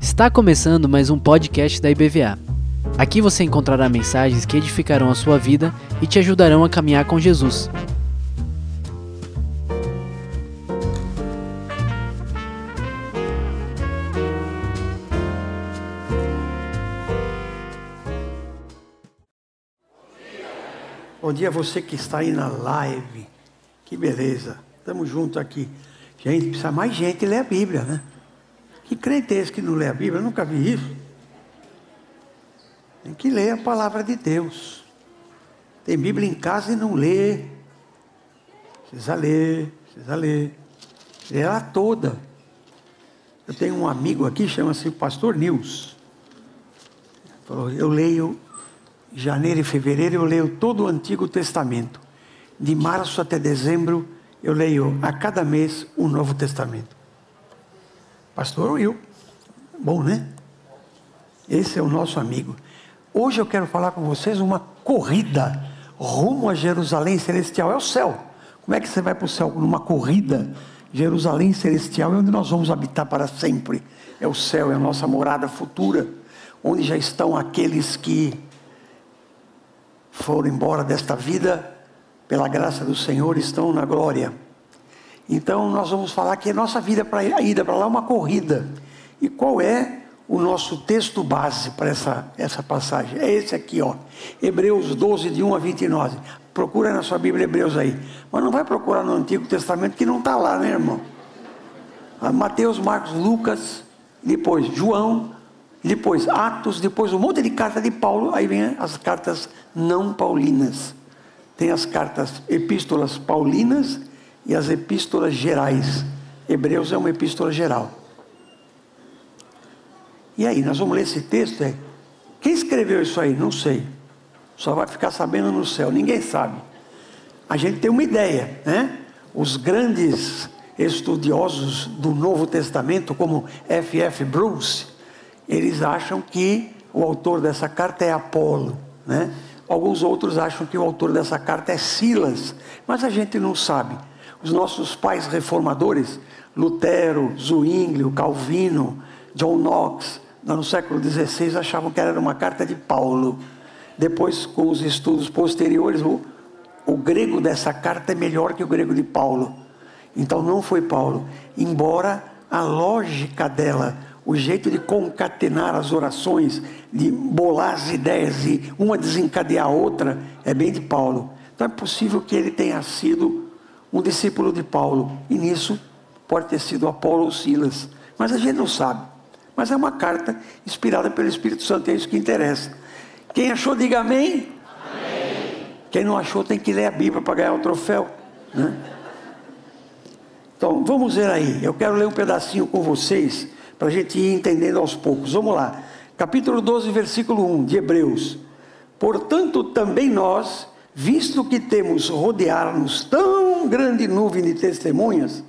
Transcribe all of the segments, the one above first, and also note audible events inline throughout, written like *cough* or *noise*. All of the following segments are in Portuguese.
Está começando mais um podcast da IBVA. Aqui você encontrará mensagens que edificarão a sua vida e te ajudarão a caminhar com Jesus. Bom dia a você que está aí na live. Que beleza. Estamos juntos aqui. Gente, precisa mais gente ler a Bíblia, né? Que crente é esse que não lê a Bíblia? Eu nunca vi isso. Tem que ler a palavra de Deus. Tem Bíblia em casa e não lê. Precisa ler, precisa ler. Lê ela toda. Eu tenho um amigo aqui, chama-se Pastor Nils. Falou, eu leio janeiro e fevereiro, eu leio todo o Antigo Testamento. De março até dezembro, eu leio a cada mês o Novo Testamento. Pastor Will, bom, né? Esse é o nosso amigo. Hoje eu quero falar com vocês uma corrida rumo a Jerusalém Celestial. É o céu. Como é que você vai para o céu? Numa corrida. Jerusalém Celestial é onde nós vamos habitar para sempre. É o céu, é a nossa morada futura, onde já estão aqueles que foram embora desta vida, pela graça do Senhor, estão na glória. Então nós vamos falar que a nossa vida para a ida para lá é uma corrida. E qual é o nosso texto base para essa, essa passagem? É esse aqui, ó. Hebreus 12, de 1 a 29. Procura na sua Bíblia Hebreus aí. Mas não vai procurar no Antigo Testamento que não está lá, né, irmão? Ah, Mateus, Marcos, Lucas, depois João, depois Atos, depois um monte de carta de Paulo, aí vem as cartas não paulinas. Tem as cartas epístolas paulinas e as epístolas gerais. Hebreus é uma epístola geral. E aí, nós vamos ler esse texto? É, quem escreveu isso aí? Não sei. Só vai ficar sabendo no céu, ninguém sabe. A gente tem uma ideia, né? Os grandes estudiosos do Novo Testamento, como F. F. Bruce, eles acham que o autor dessa carta é Apolo, né? Alguns outros acham que o autor dessa carta é Silas, mas a gente não sabe. Os nossos pais reformadores, Lutero, Zwinglio, Calvino, John Knox, no século XVI, achavam que era uma carta de Paulo. Depois, com os estudos posteriores, o, o grego dessa carta é melhor que o grego de Paulo. Então não foi Paulo, embora a lógica dela, o jeito de concatenar as orações, de bolar as ideias e uma desencadear a outra, é bem de Paulo. Então é possível que ele tenha sido um discípulo de Paulo, e nisso pode ter sido Apolo ou Silas, mas a gente não sabe. Mas é uma carta inspirada pelo Espírito Santo, é isso que interessa. Quem achou, diga amém. amém. Quem não achou, tem que ler a Bíblia para ganhar o troféu. Né? Então, vamos ver aí. Eu quero ler um pedacinho com vocês, para a gente ir entendendo aos poucos. Vamos lá. Capítulo 12, versículo 1 de Hebreus. Portanto, também nós visto que temos rodear-nos tão grande nuvem de testemunhas,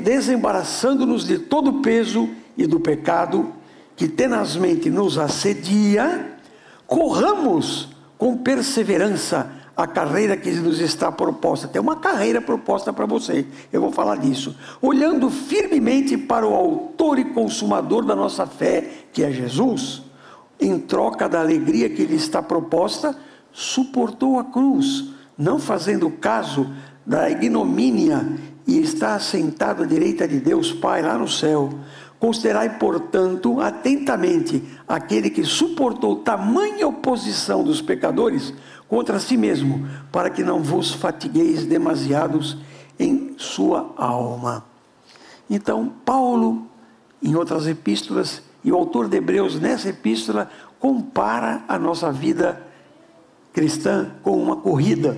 desembaraçando-nos de todo o peso e do pecado que tenazmente nos assedia, corramos com perseverança a carreira que nos está proposta. Tem uma carreira proposta para você, eu vou falar disso. Olhando firmemente para o Autor e Consumador da nossa fé, que é Jesus, em troca da alegria que lhe está proposta, suportou a cruz, não fazendo caso da ignomínia e está assentado à direita de Deus Pai lá no céu. Considerai, portanto, atentamente aquele que suportou tamanha oposição dos pecadores contra si mesmo, para que não vos fatigueis demasiados em sua alma. Então, Paulo, em outras epístolas, e o autor de Hebreus nessa epístola, compara a nossa vida cristã com uma corrida.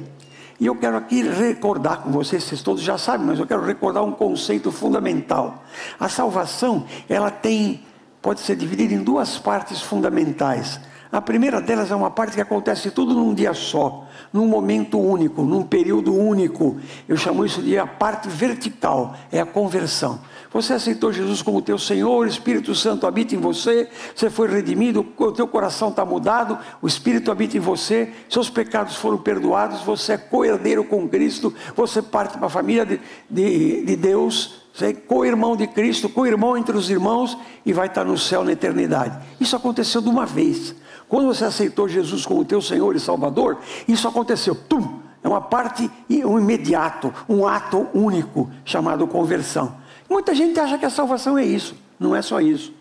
E eu quero aqui recordar com vocês, vocês todos já sabem, mas eu quero recordar um conceito fundamental. A salvação, ela tem, pode ser dividida em duas partes fundamentais: A primeira delas é uma parte que acontece tudo num dia só, num momento único, num período único. Eu chamo isso de a parte vertical, é a conversão. Você aceitou Jesus como teu Senhor, o Espírito Santo habita em você, você foi redimido, o teu coração está mudado, o Espírito habita em você, seus pecados foram perdoados, você é co-herdeiro com Cristo, você parte para a família de, de, de Deus, você é co-irmão de Cristo, co-irmão entre os irmãos e vai estar no céu na eternidade. Isso aconteceu de uma vez. Quando você aceitou Jesus como teu Senhor e Salvador, isso aconteceu. Tum! É uma parte, um imediato, um ato único chamado conversão. Muita gente acha que a salvação é isso. Não é só isso.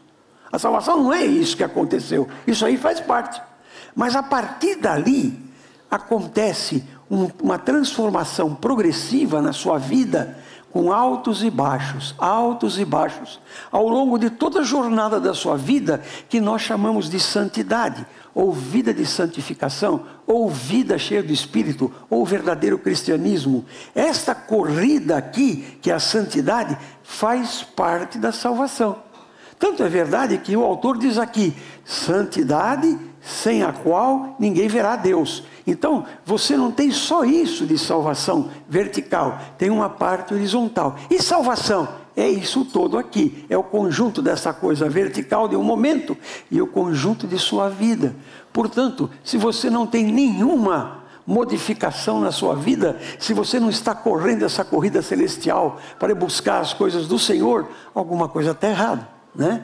A salvação não é isso que aconteceu. Isso aí faz parte. Mas a partir dali acontece um, uma transformação progressiva na sua vida, com altos e baixos, altos e baixos, ao longo de toda a jornada da sua vida, que nós chamamos de santidade ou vida de santificação, ou vida cheia do Espírito, ou verdadeiro cristianismo. Esta corrida aqui, que é a santidade, faz parte da salvação. Tanto é verdade que o autor diz aqui: santidade sem a qual ninguém verá Deus. Então, você não tem só isso de salvação vertical, tem uma parte horizontal. E salvação? É isso todo aqui, é o conjunto dessa coisa vertical de um momento e o conjunto de sua vida. Portanto, se você não tem nenhuma modificação na sua vida, se você não está correndo essa corrida celestial para buscar as coisas do Senhor, alguma coisa está errada, né?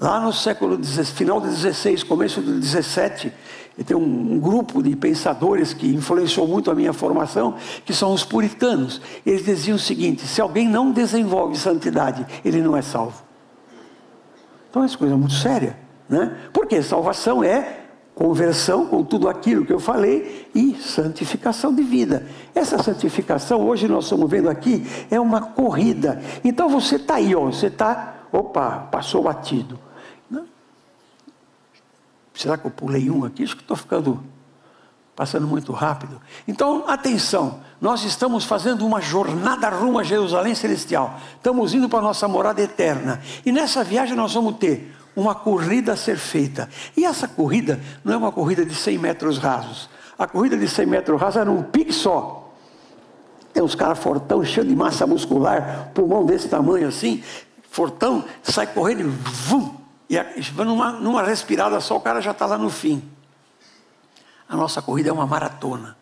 Lá no século final do 16, começo do 17, tem um, um, grupo de pensadores que influenciou muito a minha formação, que são os puritanos. Eles diziam o seguinte: se alguém não desenvolve santidade, ele não é salvo. Então, essa coisa é muito séria, né? Porque salvação é conversão com tudo aquilo que eu falei e santificação de vida. Essa santificação, hoje nós estamos vendo aqui, é uma corrida. Então você está aí, ó, você está, opa, passou batido. Será que eu pulei um aqui? Acho que estou ficando passando muito rápido. Então, atenção, nós estamos fazendo uma jornada rumo a Jerusalém Celestial. Estamos indo para a nossa morada eterna. E nessa viagem nós vamos ter uma corrida a ser feita. E essa corrida não é uma corrida de 100 metros rasos. A corrida de 100 metros rasos era um pique só. Tem uns caras fortão, cheio de massa muscular, pulmão desse tamanho assim, fortão, sai correndo e vum, e numa, numa respirada só o cara já está lá no fim. A nossa corrida é uma maratona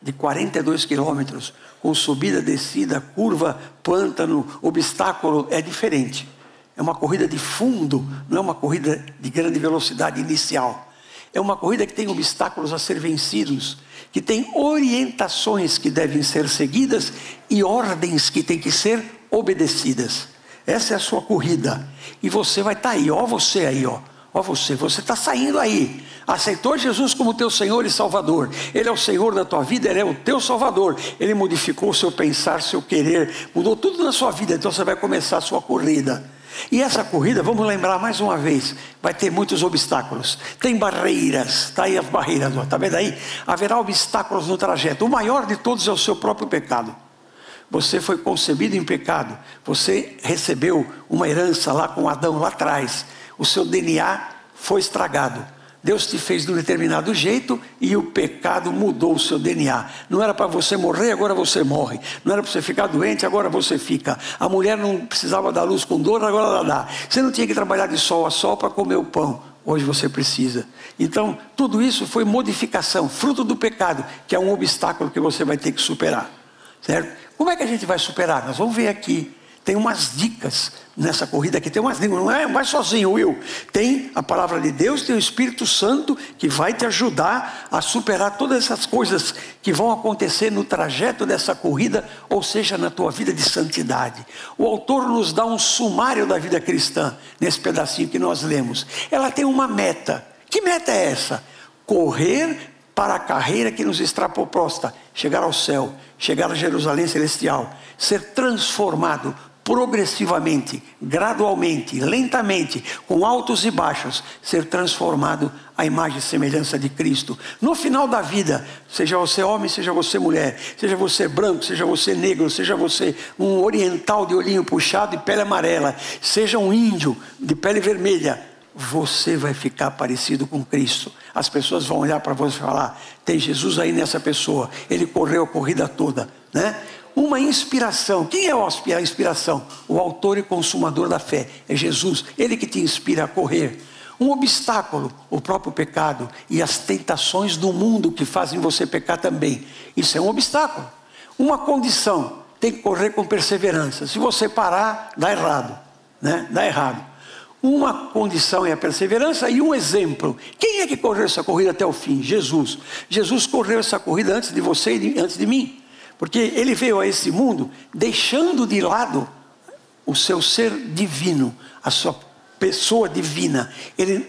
de 42 quilômetros, com subida, descida, curva, pântano, obstáculo, é diferente. É uma corrida de fundo, não é uma corrida de grande velocidade inicial. É uma corrida que tem obstáculos a ser vencidos, que tem orientações que devem ser seguidas e ordens que têm que ser obedecidas. Essa é a sua corrida. E você vai estar tá aí, ó você aí, ó. Ó você, você está saindo aí. Aceitou Jesus como teu Senhor e Salvador. Ele é o Senhor da tua vida, Ele é o teu Salvador. Ele modificou o seu pensar, seu querer, mudou tudo na sua vida. Então você vai começar a sua corrida. E essa corrida, vamos lembrar mais uma vez, vai ter muitos obstáculos. Tem barreiras, está aí as barreiras, está vendo aí? Haverá obstáculos no trajeto. O maior de todos é o seu próprio pecado. Você foi concebido em pecado. Você recebeu uma herança lá com Adão lá atrás. O seu DNA foi estragado. Deus te fez de um determinado jeito e o pecado mudou o seu DNA. Não era para você morrer, agora você morre. Não era para você ficar doente, agora você fica. A mulher não precisava dar luz com dor, agora ela dá. Você não tinha que trabalhar de sol a sol para comer o pão. Hoje você precisa. Então, tudo isso foi modificação, fruto do pecado, que é um obstáculo que você vai ter que superar. Certo? Como é que a gente vai superar? Nós vamos ver aqui. Tem umas dicas nessa corrida aqui, tem umas dicas, não é vai sozinho, Will. Tem a palavra de Deus, tem o Espírito Santo que vai te ajudar a superar todas essas coisas que vão acontecer no trajeto dessa corrida, ou seja, na tua vida de santidade. O autor nos dá um sumário da vida cristã nesse pedacinho que nós lemos. Ela tem uma meta. Que meta é essa? Correr para a carreira que nos está proposta, chegar ao céu, chegar a Jerusalém celestial, ser transformado progressivamente, gradualmente, lentamente, com altos e baixos, ser transformado à imagem e semelhança de Cristo. No final da vida, seja você homem, seja você mulher, seja você branco, seja você negro, seja você um oriental de olhinho puxado e pele amarela, seja um índio de pele vermelha, você vai ficar parecido com Cristo. As pessoas vão olhar para você e falar: tem Jesus aí nessa pessoa, ele correu a corrida toda, né? Uma inspiração. Quem é a inspiração? O autor e consumador da fé. É Jesus, ele que te inspira a correr. Um obstáculo, o próprio pecado e as tentações do mundo que fazem você pecar também. Isso é um obstáculo. Uma condição, tem que correr com perseverança. Se você parar, dá errado, né? Dá errado. Uma condição é a perseverança e um exemplo. Quem é que correu essa corrida até o fim? Jesus. Jesus correu essa corrida antes de você e antes de mim. Porque ele veio a esse mundo deixando de lado o seu ser divino, a sua pessoa divina. Ele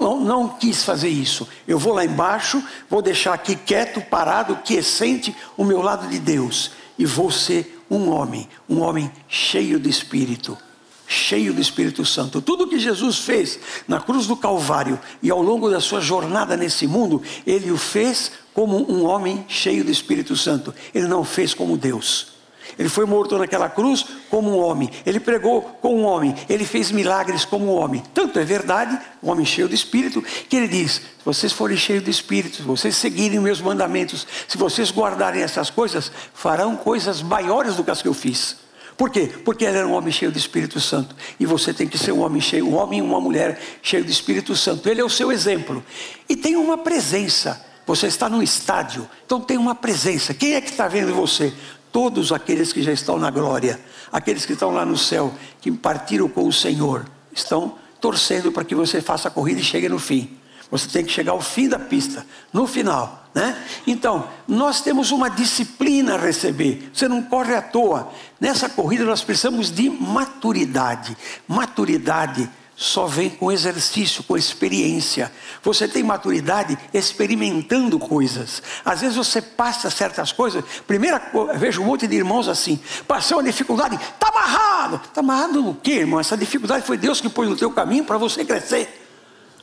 não, não, quis fazer isso. Eu vou lá embaixo, vou deixar aqui quieto, parado, quiescente, o meu lado de Deus. E vou ser um homem, um homem cheio de espírito cheio do Espírito Santo. Tudo que Jesus fez na cruz do Calvário e ao longo da sua jornada nesse mundo, ele o fez como um homem cheio do Espírito Santo. Ele não fez como Deus. Ele foi morto naquela cruz como um homem. Ele pregou como um homem. Ele fez milagres como um homem. Tanto é verdade, um homem cheio de espírito, que ele diz: se vocês forem cheios de espírito, se vocês seguirem meus mandamentos, se vocês guardarem essas coisas, farão coisas maiores do que as que eu fiz. Por quê? Porque ele era um homem cheio do Espírito Santo. E você tem que ser um homem cheio, um homem e uma mulher cheio do Espírito Santo. Ele é o seu exemplo. E tem uma presença. Você está num estádio, então tem uma presença. Quem é que está vendo você? Todos aqueles que já estão na glória, aqueles que estão lá no céu, que partiram com o Senhor, estão torcendo para que você faça a corrida e chegue no fim. Você tem que chegar ao fim da pista, no final, né? Então, nós temos uma disciplina a receber. Você não corre à toa. Nessa corrida nós precisamos de maturidade. Maturidade só vem com exercício, com experiência. Você tem maturidade experimentando coisas. Às vezes você passa certas coisas. Primeira coisa, vejo um monte de irmãos assim. Passou uma dificuldade, está amarrado. Está amarrado no quê, irmão? Essa dificuldade foi Deus que pôs no teu caminho para você crescer.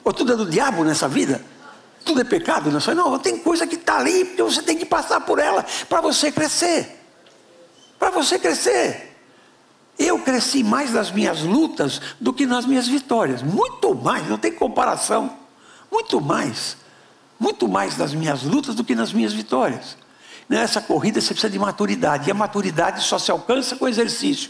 Ou tudo é do diabo nessa vida? Tudo é pecado nessa vida? Não, tem coisa que está ali, porque você tem que passar por ela para você crescer. Para você crescer. Eu cresci mais nas minhas lutas do que nas minhas vitórias. Muito mais, não tem comparação. Muito mais. Muito mais nas minhas lutas do que nas minhas vitórias. Nessa corrida você precisa de maturidade, e a maturidade só se alcança com exercício.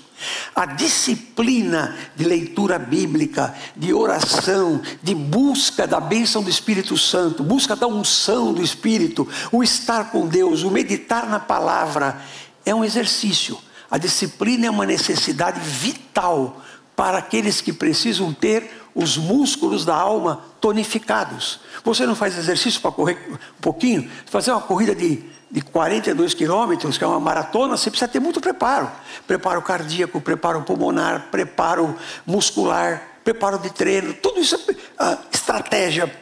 A disciplina de leitura bíblica, de oração, de busca da bênção do Espírito Santo, busca da unção do Espírito, o estar com Deus, o meditar na palavra, é um exercício. A disciplina é uma necessidade vital para aqueles que precisam ter os músculos da alma tonificados. Você não faz exercício para correr um pouquinho? Fazer uma corrida de de 42 quilômetros, que é uma maratona, você precisa ter muito preparo. Preparo cardíaco, preparo pulmonar, preparo muscular, preparo de treino, tudo isso é estratégia.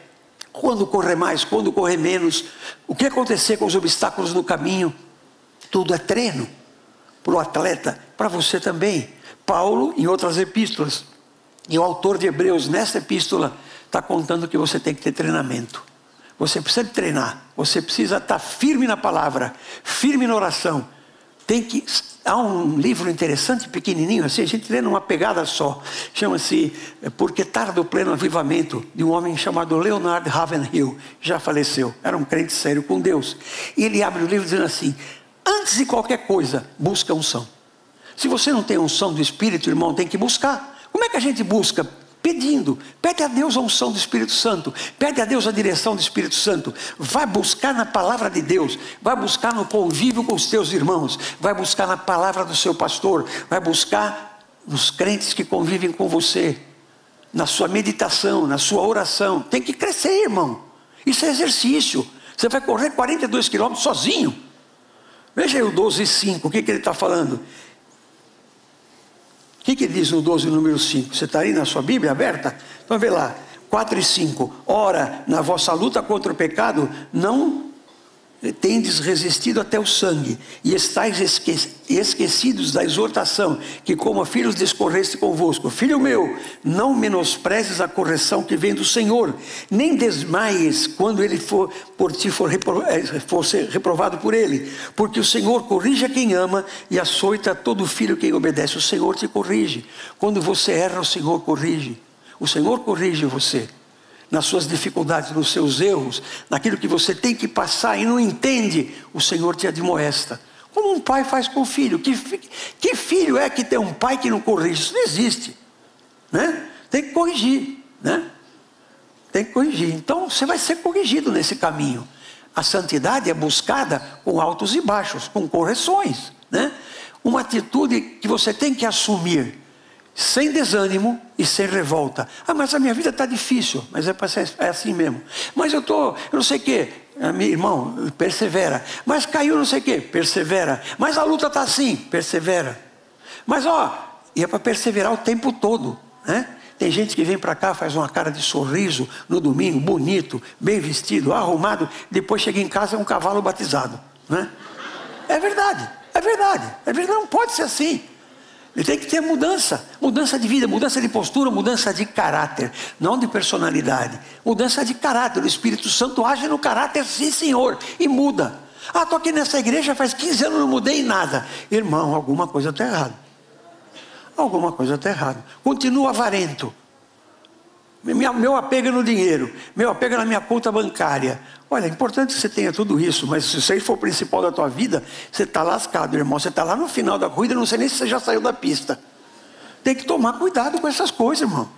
Quando correr mais, quando correr menos, o que acontecer com os obstáculos no caminho, tudo é treino para o atleta, para você também. Paulo, em outras epístolas, e o autor de Hebreus, nessa epístola, está contando que você tem que ter treinamento. Você precisa treinar, você precisa estar firme na palavra, firme na oração. Tem que. Há um livro interessante, pequenininho, assim, a gente lê numa pegada só. Chama-se é, Porque Tarda o Pleno Avivamento, de um homem chamado Leonard Ravenhill. Já faleceu, era um crente sério com Deus. E ele abre o livro dizendo assim: Antes de qualquer coisa, busca unção. Se você não tem unção do Espírito, irmão, tem que buscar. Como é que a gente busca? Pedindo. Pede a Deus a unção do Espírito Santo. Pede a Deus a direção do Espírito Santo. Vai buscar na palavra de Deus. Vai buscar no convívio com os teus irmãos. Vai buscar na palavra do seu pastor. Vai buscar nos crentes que convivem com você. Na sua meditação, na sua oração. Tem que crescer, irmão. Isso é exercício. Você vai correr 42 quilômetros sozinho. Veja aí o 12 e 5, o que, que ele está falando? Que, que diz no 12, número 5? Você está aí na sua Bíblia aberta? Então vê lá, 4 e 5. Ora, na vossa luta contra o pecado, não tendes resistido até o sangue, e estáis esquecidos da exortação, que como filhos discorreste convosco. Filho meu, não menosprezes a correção que vem do Senhor, nem desmaies quando ele for por ti for, repro, eh, for reprovado por ele, porque o Senhor corrige a quem ama e açoita todo filho quem obedece. O Senhor te corrige. Quando você erra, o Senhor corrige. O Senhor corrige você nas suas dificuldades, nos seus erros, naquilo que você tem que passar e não entende, o Senhor te admoesta. Como um pai faz com o filho. Que, que filho é que tem um pai que não corrige? Isso não existe. Né? Tem que corrigir. Né? Tem que corrigir. Então você vai ser corrigido nesse caminho. A santidade é buscada com altos e baixos, com correções. Né? Uma atitude que você tem que assumir sem desânimo e sem revolta. Ah, mas a minha vida está difícil, mas é, é, assim mesmo. Mas eu estou, eu não sei o quê. Ah, meu irmão, persevera. Mas caiu não sei o quê, persevera. Mas a luta está assim, persevera. Mas ó, e é para perseverar o tempo todo, né? Tem gente que vem para cá, faz uma cara de sorriso no domingo, bonito, bem vestido, arrumado, depois chega em casa é um cavalo batizado, né? É verdade, é verdade, é verdade, não pode ser assim. Ele tem que ter mudança, mudança de vida, mudança de postura, mudança de caráter, não de personalidade. Mudança de caráter. O Espírito Santo age no caráter, sim, Senhor, e muda. Ah, estou aqui nessa igreja faz 15 anos, não mudei nada. Irmão, alguma coisa está errada. Alguma coisa está errada. Continua avarento. Meu apego no dinheiro, meu apego na minha conta bancária. Olha, é importante que você tenha tudo isso, mas se isso aí for o principal da tua vida, você está lascado, irmão. Você está lá no final da corrida, não sei nem se você já saiu da pista. Tem que tomar cuidado com essas coisas, irmão.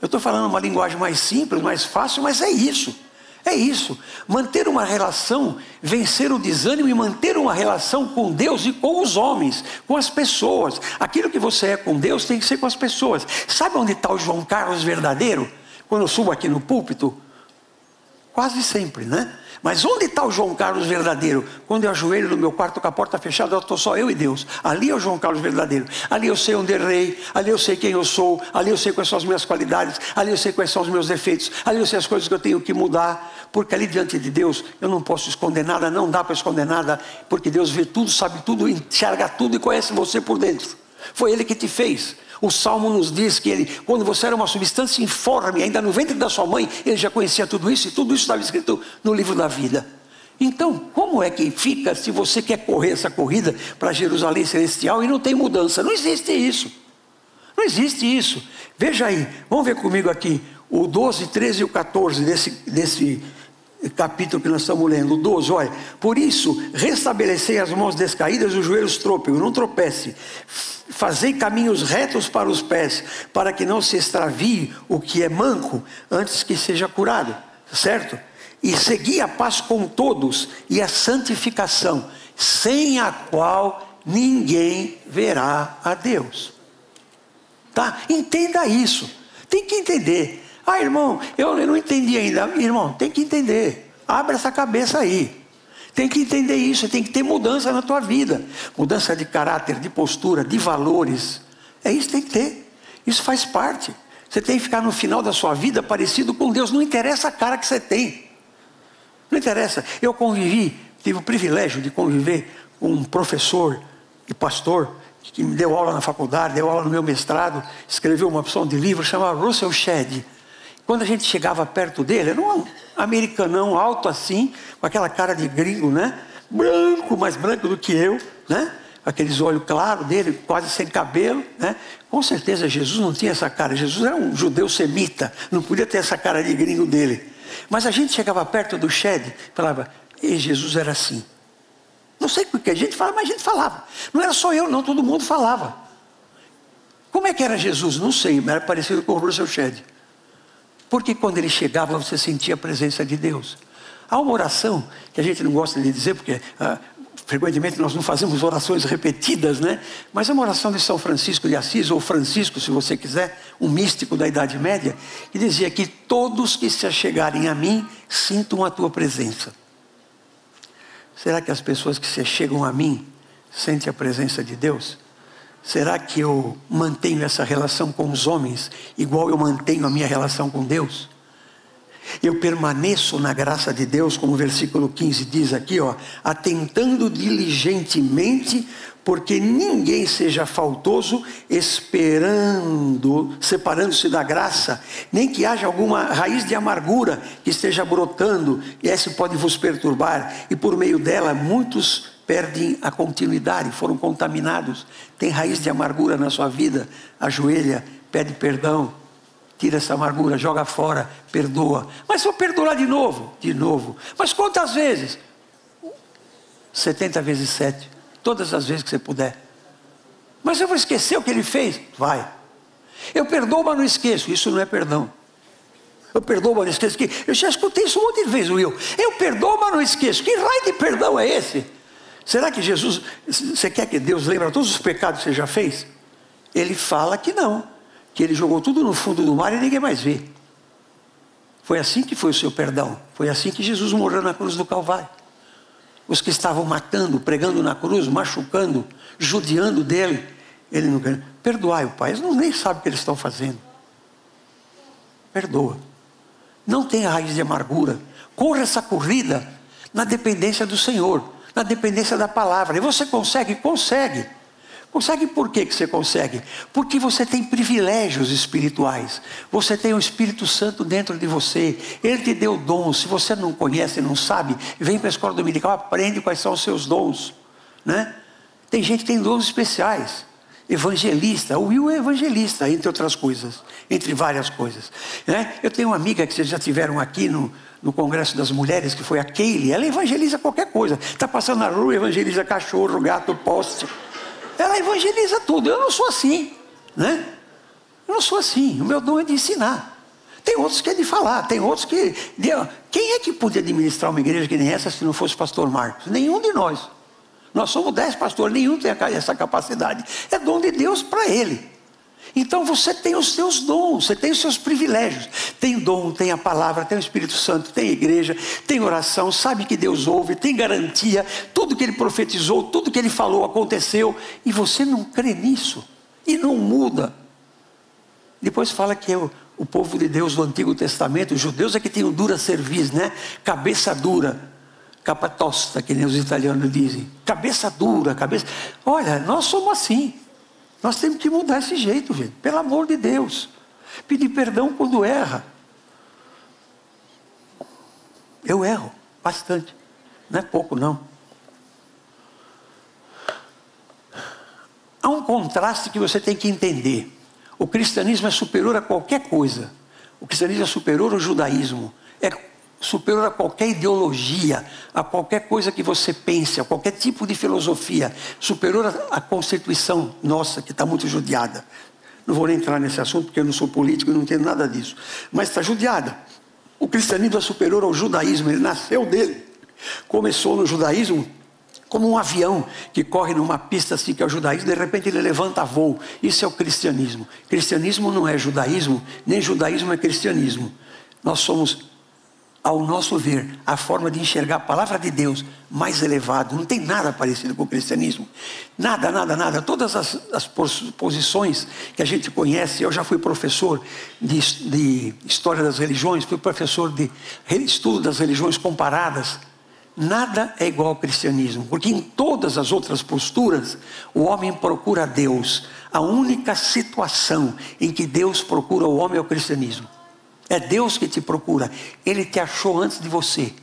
Eu estou falando uma linguagem mais simples, mais fácil, mas é isso. É isso. Manter uma relação, vencer o desânimo e manter uma relação com Deus e com os homens, com as pessoas. Aquilo que você é com Deus tem que ser com as pessoas. Sabe onde está o João Carlos verdadeiro? Quando eu subo aqui no púlpito, Quase sempre, né? Mas onde está o João Carlos verdadeiro? Quando eu ajoelho no meu quarto com a porta fechada, estou só eu e Deus. Ali é o João Carlos verdadeiro. Ali eu sei onde errei, ali eu sei quem eu sou, ali eu sei quais são as minhas qualidades, ali eu sei quais são os meus defeitos, ali eu sei as coisas que eu tenho que mudar. Porque ali diante de Deus eu não posso esconder nada, não dá para esconder nada, porque Deus vê tudo, sabe tudo, enxerga tudo e conhece você por dentro. Foi Ele que te fez. O Salmo nos diz que ele, quando você era uma substância informe, ainda no ventre da sua mãe, ele já conhecia tudo isso, e tudo isso estava escrito no livro da vida. Então, como é que fica se você quer correr essa corrida para Jerusalém Celestial e não tem mudança? Não existe isso. Não existe isso. Veja aí, vamos ver comigo aqui, o 12, 13 e o 14 desse, desse capítulo que nós estamos lendo, o 12, olha. Por isso, restabelecei as mãos descaídas e os joelhos trôpegos, não tropece Fazei caminhos retos para os pés, para que não se extravie o que é manco, antes que seja curado, certo? E segui a paz com todos e a santificação, sem a qual ninguém verá a Deus. Tá? Entenda isso. Tem que entender. Ah, irmão, eu, não entendi ainda. Irmão, tem que entender. Abra essa cabeça aí. Tem que entender isso, tem que ter mudança na tua vida. Mudança de caráter, de postura, de valores. É isso que tem que ter. Isso faz parte. Você tem que ficar no final da sua vida parecido com Deus. Não interessa a cara que você tem. Não interessa. Eu convivi, tive o privilégio de conviver com um professor e pastor que me deu aula na faculdade, deu aula no meu mestrado, escreveu uma opção de livro chamado Russell Shedd. Quando a gente chegava perto dele, era um americanão alto assim, com aquela cara de gringo, né? Branco, mais branco do que eu, né? Aqueles olhos claros dele, quase sem cabelo, né? Com certeza Jesus não tinha essa cara. Jesus era um judeu semita, não podia ter essa cara de gringo dele. Mas a gente chegava perto do Shed e falava, e Jesus era assim. Não sei porque a gente fala, mas a gente falava. Não era só eu, não, todo mundo falava. Como é que era Jesus? Não sei, mas era parecido com o Russell Shedd. Porque quando ele chegava, você sentia a presença de Deus. Há uma oração que a gente não gosta de dizer, porque ah, frequentemente nós não fazemos orações repetidas, né? Mas é uma oração de São Francisco de Assis, ou Francisco, se você quiser, um místico da Idade Média, que dizia que todos que se achegarem a mim sintam a tua presença. Será que as pessoas que se chegam a mim sentem a presença de Deus? Será que eu mantenho essa relação com os homens igual eu mantenho a minha relação com Deus? Eu permaneço na graça de Deus, como o versículo 15 diz aqui, ó, atentando diligentemente, porque ninguém seja faltoso, esperando, separando-se da graça, nem que haja alguma raiz de amargura que esteja brotando, e essa pode vos perturbar, e por meio dela muitos perdem a continuidade, foram contaminados, tem raiz de amargura na sua vida, ajoelha, pede perdão, tira essa amargura, joga fora, perdoa. Mas vou perdoar de novo, de novo. Mas quantas vezes? 70 vezes 7. Todas as vezes que você puder. Mas eu vou esquecer o que ele fez? Vai. Eu perdoo, mas não esqueço. Isso não é perdão. Eu perdoo, mas não esqueço. Que... Eu já escutei isso um monte de vezes, Will. Eu perdoo, mas não esqueço. Que raio de perdão é esse? Será que Jesus, você quer que Deus lembre todos os pecados que você já fez? Ele fala que não, que ele jogou tudo no fundo do mar e ninguém mais vê. Foi assim que foi o seu perdão. Foi assim que Jesus morreu na cruz do Calvário. Os que estavam matando, pregando na cruz, machucando, judiando dele, ele não quer. Perdoai o Pai. Eles não nem sabem o que eles estão fazendo. Perdoa. Não tenha raiz de amargura. Corra essa corrida na dependência do Senhor na dependência da palavra. E você consegue? Consegue. Consegue por que, que você consegue? Porque você tem privilégios espirituais. Você tem o Espírito Santo dentro de você. Ele te deu dons. Se você não conhece, não sabe, vem para a escola dominical, aprende quais são os seus dons. Né? Tem gente que tem dons especiais. Evangelista. O Will é evangelista, entre outras coisas. Entre várias coisas. Né? Eu tenho uma amiga que vocês já tiveram aqui no, no Congresso das Mulheres, que foi a Kaylee, ela evangeliza qualquer coisa. Está passando na rua, evangeliza cachorro, gato, poste. Ela evangeliza tudo. Eu não sou assim, né? Eu não sou assim. O meu dom é de ensinar. Tem outros que é de falar, tem outros que. Quem é que podia administrar uma igreja que nem essa se não fosse pastor Marcos? Nenhum de nós. Nós somos dez pastores, nenhum tem essa capacidade. É dom de Deus para ele. Então você tem os seus dons, você tem os seus privilégios. Tem dom, tem a palavra, tem o Espírito Santo, tem igreja, tem oração, sabe que Deus ouve, tem garantia, tudo que ele profetizou, tudo que ele falou aconteceu, e você não crê nisso e não muda. Depois fala que o, o povo de Deus do Antigo Testamento, os judeus é que o dura cerviz, né? Cabeça dura. Capa tosta, que nem os italianos dizem. Cabeça dura, cabeça. Olha, nós somos assim. Nós temos que mudar esse jeito, gente. Pelo amor de Deus. Pedir perdão quando erra. Eu erro bastante. Não é pouco, não. Há um contraste que você tem que entender. O cristianismo é superior a qualquer coisa. O cristianismo é superior ao judaísmo. É superior a qualquer ideologia, a qualquer coisa que você pense, a qualquer tipo de filosofia, superior à Constituição nossa, que está muito judiada. Não vou nem entrar nesse assunto, porque eu não sou político e não entendo nada disso. Mas está judiada. O cristianismo é superior ao judaísmo, ele nasceu dele. Começou no judaísmo como um avião que corre numa pista assim que é o judaísmo, de repente ele levanta voo. Isso é o cristianismo. Cristianismo não é judaísmo, nem judaísmo é cristianismo. Nós somos ao nosso ver, a forma de enxergar a palavra de Deus mais elevado. Não tem nada parecido com o cristianismo. Nada, nada, nada. Todas as, as posições que a gente conhece, eu já fui professor de, de História das Religiões, fui professor de estudo das religiões comparadas. Nada é igual ao cristianismo, porque em todas as outras posturas, o homem procura Deus. A única situação em que Deus procura o homem é o cristianismo. É Deus que te procura. Ele te achou antes de você.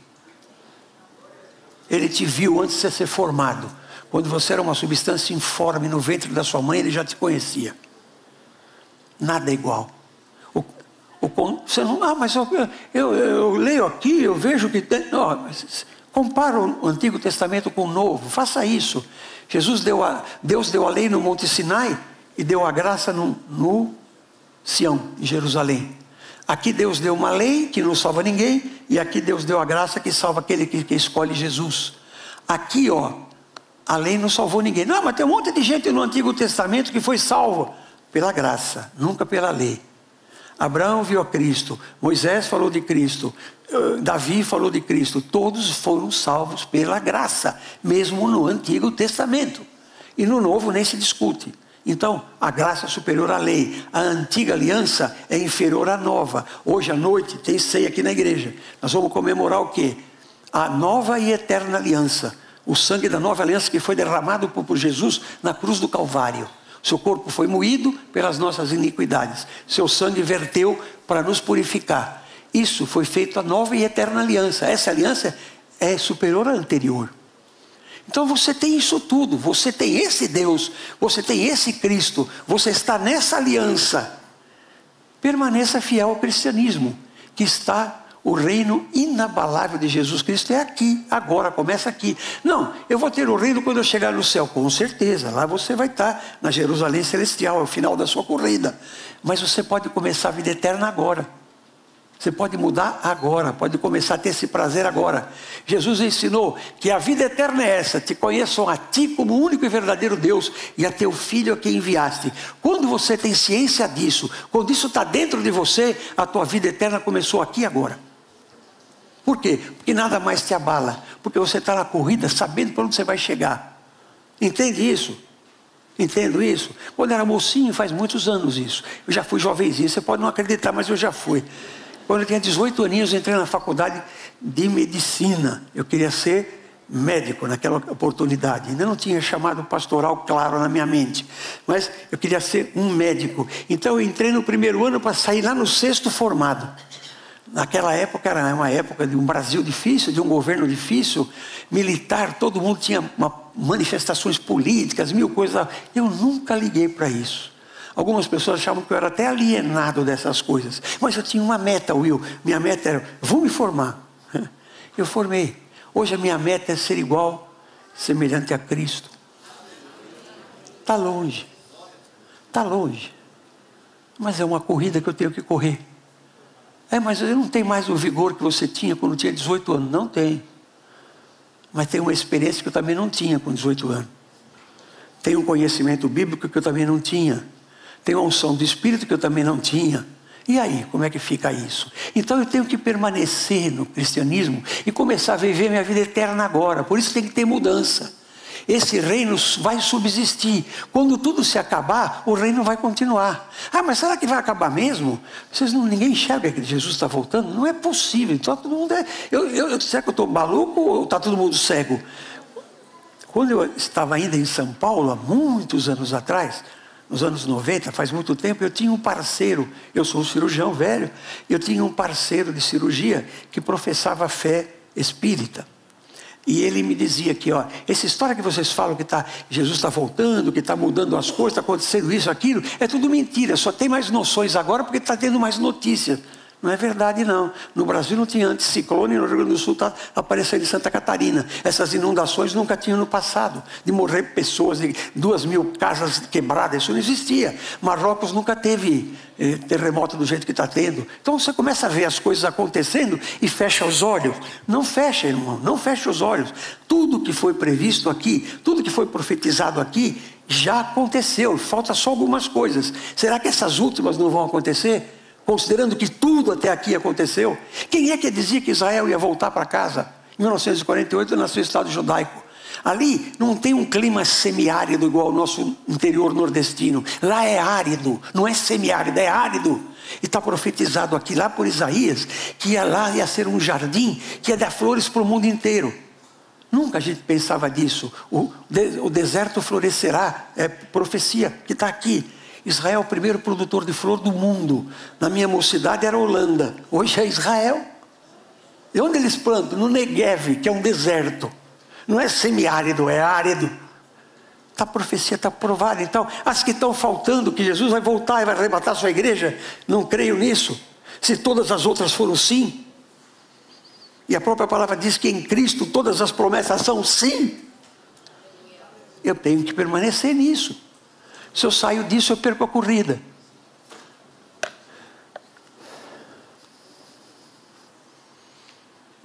Ele te viu antes de você ser formado. Quando você era uma substância informe no ventre da sua mãe, ele já te conhecia. Nada é igual. O, o, você não, ah, mas eu, eu, eu, leio aqui, eu vejo que tem. Não, compara o Antigo Testamento com o Novo. Faça isso. Jesus deu a, Deus deu a lei no Monte Sinai e deu a graça no, no Sião, em Jerusalém. Aqui Deus deu uma lei que não salva ninguém, e aqui Deus deu a graça que salva aquele que, que escolhe Jesus. Aqui, ó, a lei não salvou ninguém. Não, mas tem um monte de gente no Antigo Testamento que foi salvo pela graça, nunca pela lei. Abraão viu a Cristo, Moisés falou de Cristo, eh, Davi falou de Cristo, todos foram salvos pela graça, mesmo no Antigo Testamento. E no Novo nem se discute. Então, a graça é superior à lei. A antiga aliança é inferior à nova. Hoje à noite tem ceia aqui na igreja. Nós vamos comemorar o quê? A nova e eterna aliança. O sangue da nova aliança que foi derramado por Jesus na cruz do Calvário. Seu corpo foi moído pelas nossas iniquidades. Seu sangue verteu para nos purificar. Isso foi feito a nova e eterna aliança. Essa aliança é superior à anterior. Então você tem isso tudo, você tem esse Deus, você tem esse Cristo, você está nessa aliança. Permaneça fiel ao cristianismo, que está o reino inabalável de Jesus Cristo é aqui, agora, começa aqui. Não, eu vou ter o reino quando eu chegar no céu, com certeza. Lá você vai estar na Jerusalém Celestial, é o final da sua corrida. Mas você pode começar a vida eterna agora. Você pode mudar agora, pode começar a ter esse prazer agora. Jesus ensinou que a vida eterna é essa: te conheçam a ti como único e verdadeiro Deus e a teu filho a quem enviaste. Quando você tem ciência disso, quando isso está dentro de você, a tua vida eterna começou aqui agora. Por quê? Porque nada mais te abala, porque você está na corrida sabendo para onde você vai chegar. Entende isso? Entendo isso? Quando era mocinho, faz muitos anos isso. Eu já fui jovenzinho, você pode não acreditar, mas eu já fui. Quando eu tinha 18 aninhos, entrei na faculdade de medicina. Eu queria ser médico naquela oportunidade. Ainda não tinha chamado pastoral claro na minha mente, mas eu queria ser um médico. Então eu entrei no primeiro ano para sair lá no sexto formado. Naquela época era uma época de um Brasil difícil, de um governo difícil, militar, todo mundo tinha uma, manifestações políticas, mil coisas. Eu nunca liguei para isso. Algumas pessoas achavam que eu era até alienado dessas coisas. Mas eu tinha uma meta, Will. Minha meta era, vou me formar. *laughs* Eu formei. Hoje a minha meta é ser igual, semelhante a Cristo. Está longe. Está longe. Mas é uma corrida que eu tenho que correr. É, mas eu não tenho mais o vigor que você tinha quando tinha 18 anos. Não tem. Mas tem uma experiência que eu também não tinha com 18 anos. Tem um conhecimento bíblico que eu também não tinha. Tem uma unção do Espírito que eu também não tinha. E aí, como é que fica isso? Então eu tenho que permanecer no cristianismo e começar a viver minha vida eterna agora. Por isso tem que ter mudança. Esse reino vai subsistir. Quando tudo se acabar, o reino vai continuar. Ah, mas será que vai acabar mesmo? Vocês não, ninguém enxerga que Jesus está voltando? Não é possível. Então todo mundo é. Eu, eu, será que eu estou maluco ou está todo mundo cego? Quando eu estava ainda em São Paulo, há muitos anos atrás, nos anos 90, faz muito tempo, eu tinha um parceiro, eu sou um cirurgião velho, eu tinha um parceiro de cirurgia que professava fé espírita. E ele me dizia que, ó, essa história que vocês falam que tá, Jesus está voltando, que está mudando as coisas, está acontecendo isso, aquilo, é tudo mentira, só tem mais noções agora porque está tendo mais notícias. Não é verdade, não. No Brasil não tinha anticiclone, no Rio Grande do Sul está aparecendo em Santa Catarina. Essas inundações nunca tinham no passado, de morrer pessoas, de duas mil casas quebradas, isso não existia. Marrocos nunca teve eh, terremoto do jeito que está tendo. Então você começa a ver as coisas acontecendo e fecha os olhos. Não fecha, irmão, não fecha os olhos. Tudo que foi previsto aqui, tudo que foi profetizado aqui, já aconteceu. Falta só algumas coisas. Será que essas últimas não vão acontecer? Considerando que tudo até aqui aconteceu. Quem é que dizia que Israel ia voltar para casa? Em 1948 nasceu o Estado judaico. Ali não tem um clima semiárido igual ao nosso interior nordestino. Lá é árido, não é semiárido, é árido. E está profetizado aqui, lá por Isaías, que ia lá ia ser um jardim que ia dar flores para o mundo inteiro. Nunca a gente pensava disso. O, de, o deserto florescerá, é profecia que está aqui. Israel é o primeiro produtor de flor do mundo. Na minha mocidade era Holanda, hoje é Israel. E onde eles plantam? No Negev, que é um deserto. Não é semiárido, é árido. Tá, a profecia está provada. Então, as que estão faltando, que Jesus vai voltar e vai arrebatar sua igreja, não creio nisso. Se todas as outras foram sim. E a própria palavra diz que em Cristo todas as promessas são sim. Eu tenho que permanecer nisso. Se eu saio disso, eu perco a corrida.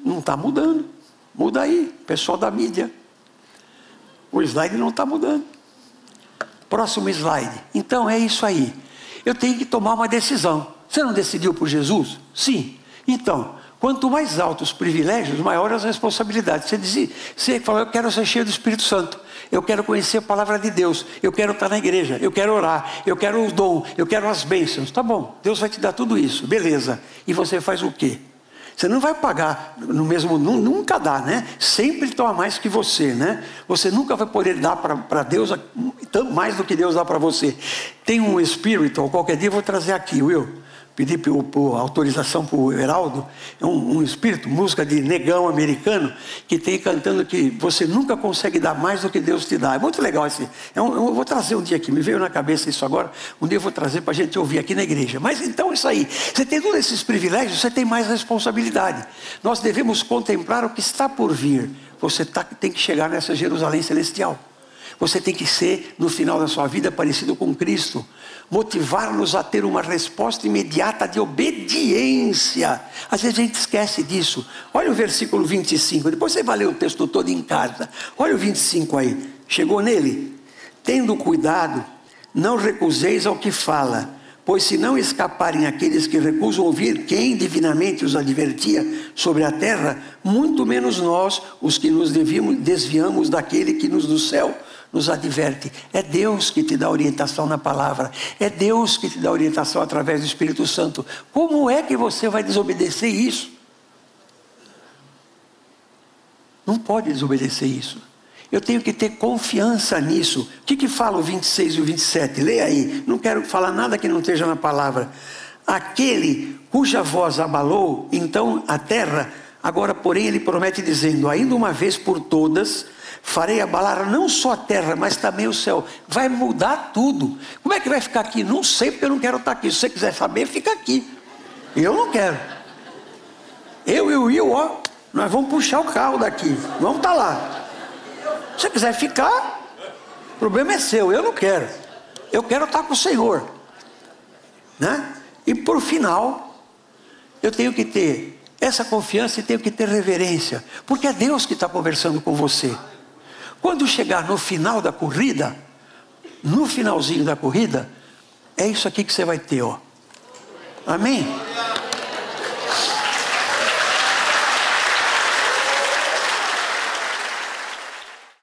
Não está mudando. Muda aí, pessoal da mídia. O slide não está mudando. Próximo slide. Então é isso aí. Eu tenho que tomar uma decisão. Você não decidiu por Jesus? Sim. Então, quanto mais altos os privilégios, maiores as responsabilidades. Você dizia, você falou, eu quero ser cheio do Espírito Santo eu quero conhecer a palavra de Deus, eu quero estar na igreja, eu quero orar, eu quero o dom, eu quero as bênçãos. Tá bom, Deus vai te dar tudo isso, beleza. E você faz o quê? Você não vai pagar no mesmo, nunca dá, né? Sempre toma mais que você, né? Você nunca vai poder dar para Deus mais do que Deus dá para você. Tem um espírito, qualquer dia eu vou trazer aqui, Will, pedi por, por autorização para o Heraldo, é um, um, espírito, música de negão americano, que tem cantando que você nunca consegue dar mais do que Deus te dá. É muito legal esse. É um, eu vou trazer um dia aqui, me veio na cabeça isso agora, um dia eu vou trazer para a gente ouvir aqui na igreja. Mas então isso aí, você tem todos esses privilégios, você tem mais responsabilidade. Nós devemos contemplar o que está por vir. Você tá, tem que chegar nessa Jerusalém celestial. Você tem que ser, no final da sua vida, parecido com Cristo. Motivar-nos a ter uma resposta imediata de obediência. Às vezes a gente esquece disso. Olha o versículo 25. Depois você vai ler o texto todo em casa. Olha o 25 aí. Chegou nele? Tendo cuidado, não recuseis ao que fala. Pois se não escaparem aqueles que recusam ouvir quem divinamente os advertia sobre a terra, muito menos nós, os que nos desviamos daquele que nos do céu nos adverte. É Deus que te dá orientação na palavra. É Deus que te dá orientação através do Espírito Santo. Como é que você vai desobedecer isso? Não pode desobedecer isso. Eu tenho que ter confiança nisso. O que, que fala o 26 e o 27? Leia aí. Não quero falar nada que não esteja na palavra. Aquele cuja voz abalou, então a terra, agora, porém, ele promete dizendo: ainda uma vez por todas farei abalar não só a terra, mas também o céu. Vai mudar tudo. Como é que vai ficar aqui? Não sei, porque eu não quero estar aqui. Se você quiser saber, fica aqui. Eu não quero. Eu e o Will, ó, nós vamos puxar o carro daqui. Vamos estar lá. Se você quiser ficar, o problema é seu. Eu não quero. Eu quero estar com o Senhor. Né? E por final, eu tenho que ter essa confiança e tenho que ter reverência, porque é Deus que está conversando com você. Quando chegar no final da corrida, no finalzinho da corrida, é isso aqui que você vai ter, ó. Amém?